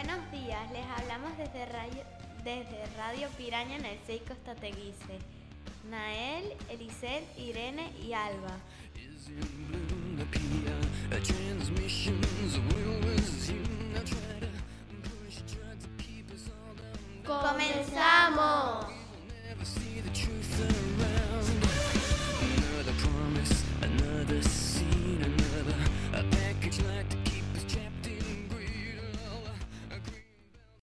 Buenos días, les hablamos desde Radio, desde radio Piraña en el 6 Costa Nael, Elisel, Irene y Alba. ¡Comenzamos! ¡Comenzamos!